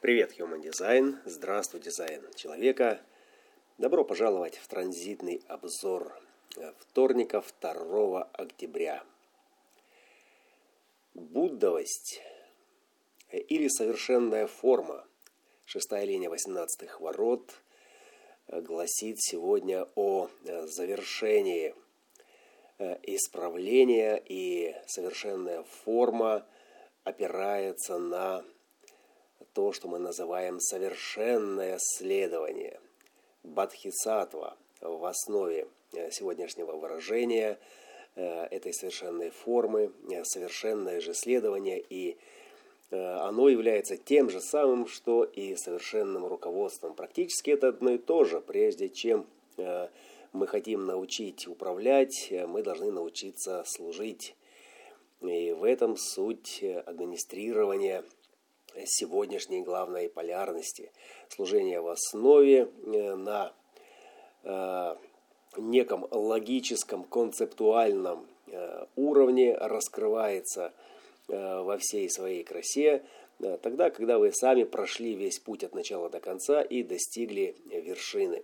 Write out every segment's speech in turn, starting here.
Привет, Human Design! Здравствуй, дизайн человека! Добро пожаловать в транзитный обзор вторника 2 октября. Буддовость или совершенная форма, шестая линия 18 ворот, гласит сегодня о завершении исправления и совершенная форма опирается на то, что мы называем совершенное следование. Бадхисатва в основе э, сегодняшнего выражения э, этой совершенной формы, э, совершенное же следование, и оно является тем же самым, что и совершенным руководством. Практически это одно и то же. Прежде чем мы хотим научить управлять, мы должны научиться служить. И в этом суть администрирования – сегодняшней главной полярности. Служение в основе э, на э, неком логическом, концептуальном э, уровне раскрывается во всей своей красе, тогда, когда вы сами прошли весь путь от начала до конца и достигли вершины.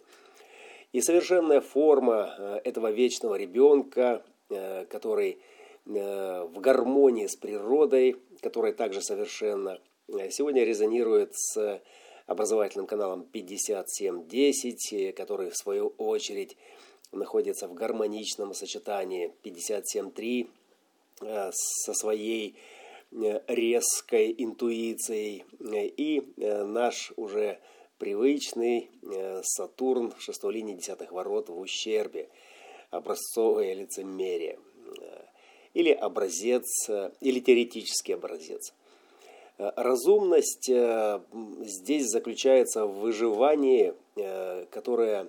И совершенная форма этого вечного ребенка, который в гармонии с природой, которая также совершенна, Э, сегодня резонирует с образовательным каналом 5710, который в свою очередь находится в гармоничном сочетании. 57.3 э, со своей э, резкой интуицией. И наш уже привычный Сатурн шестой линии десятых ворот в ущербе, образцовое лицемерие или образец, или теоретический образец – Э, разумность э, здесь заключается в выживании, э, которое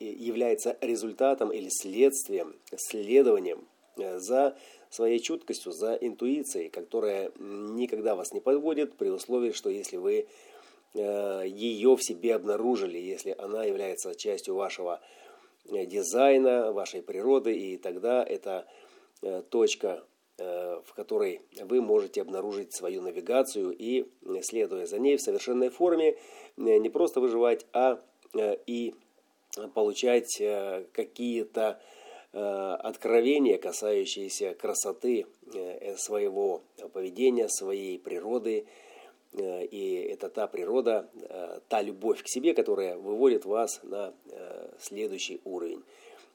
является результатом или следствием, следованием за своей чуткостью, за интуицией, которая никогда вас не подводит, при условии, что если вы ее в себе обнаружили, если она является частью вашего дизайна, вашей природы, и тогда это точка Э, в которой вы можете обнаружить свою навигацию и, следуя за ней в совершенной форме, э, не просто выживать, а э, и получать какие-то откровения, касающиеся красоты своего поведения, своей природы. И это та природа, та любовь к себе, которая выводит вас на следующий уровень.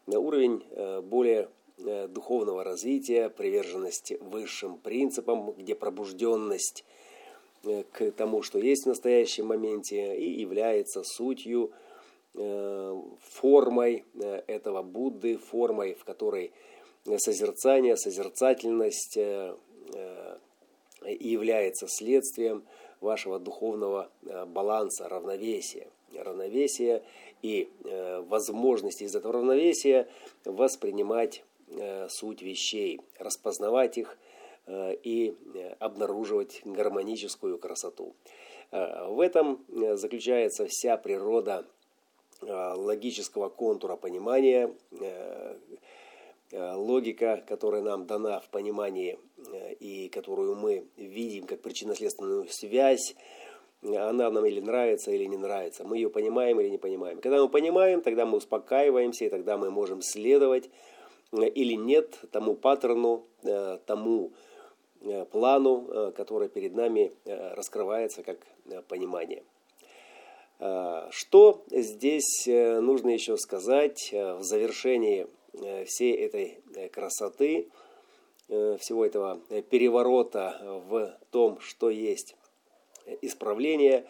На уровень более Э, духовного развития, приверженность высшим принципам, где пробужденность э, к тому, что есть в настоящем моменте, и является сутью, э, формой этого Будды, формой, в которой созерцание, созерцательность является следствием вашего духовного баланса, равновесия. Равновесия и возможности из этого равновесия воспринимать Э, суть вещей, распознавать их э, и э, обнаруживать гармоническую красоту. В этом заключается вся природа логического контура понимания, логика, которая нам дана в понимании и которую мы видим как причинно-следственную связь, она нам или нравится, или не нравится. Мы ее понимаем или не понимаем. Когда мы понимаем, тогда мы успокаиваемся, и тогда мы можем следовать или нет тому паттерну, э, тому э, плану, э, который перед нами раскрывается как понимание. Что здесь нужно еще сказать в завершении всей этой красоты, всего этого переворота в том, что есть исправление.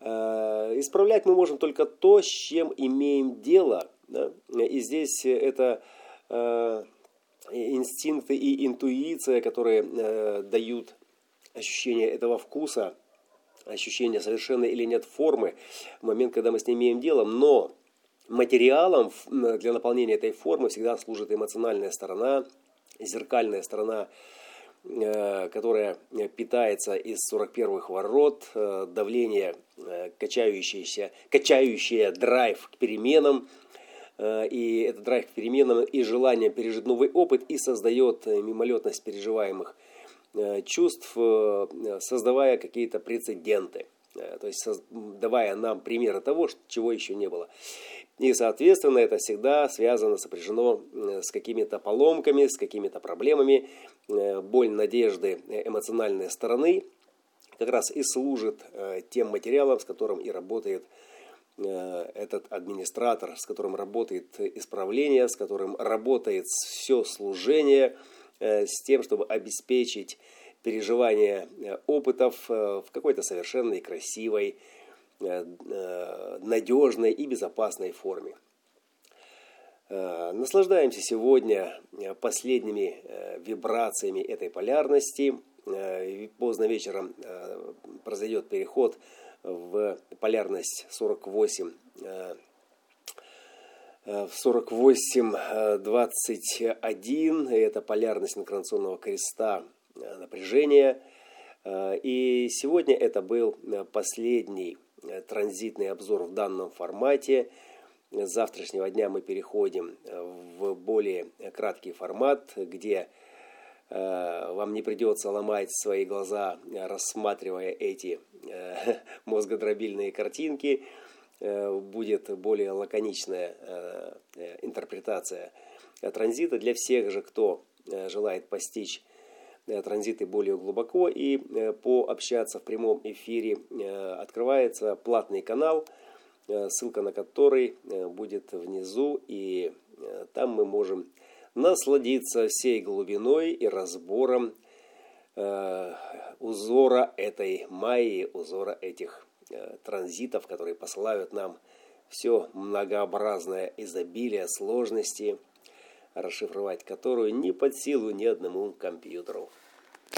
Исправлять мы можем только то, с чем имеем дело. И здесь это Э, инстинкты и интуиция, которые э, дают ощущение этого вкуса, ощущение совершенной или нет формы в момент, когда мы с ней имеем дело. Но материалом для наполнения этой формы всегда служит эмоциональная сторона, зеркальная сторона, э, которая питается из 41-х ворот, давление, качающееся, качающее драйв к переменам – Э, и этот драйв к переменам и желание пережить новый опыт и создает э, мимолетность переживаемых э, чувств, создавая какие-то прецеденты. то есть давая нам примеры того, чего еще не было. И, соответственно, это всегда связано, сопряжено с какими-то поломками, с какими-то проблемами. Боль надежды эмоциональной стороны как раз и служит тем материалом, с которым и работает этот администратор, с которым работает исправление, с которым работает все служение, с тем, чтобы обеспечить переживание опытов в какой-то совершенной, красивой, Э, э, надежной и безопасной форме. Э, наслаждаемся сегодня последними вибрациями этой полярности. Поздно вечером произойдет переход в полярность 48 в 48-21. Это полярность инкарнационного креста напряжения. И сегодня это был последний Э, транзитный обзор в данном формате. С завтрашнего дня мы переходим э, в более краткий формат, где э, вам не придется ломать свои глаза, рассматривая эти мозгодробильные картинки. Будет более лаконичная интерпретация транзита для всех же, кто желает постичь Э, транзиты более глубоко и э, пообщаться в прямом эфире э, открывается платный канал, ссылка на который будет внизу, и там мы можем насладиться всей глубиной и разбором узора этой майи, узора этих транзитов, которые посылают нам все многообразное изобилие сложности, расшифровать которую не под силу ни одному компьютеру.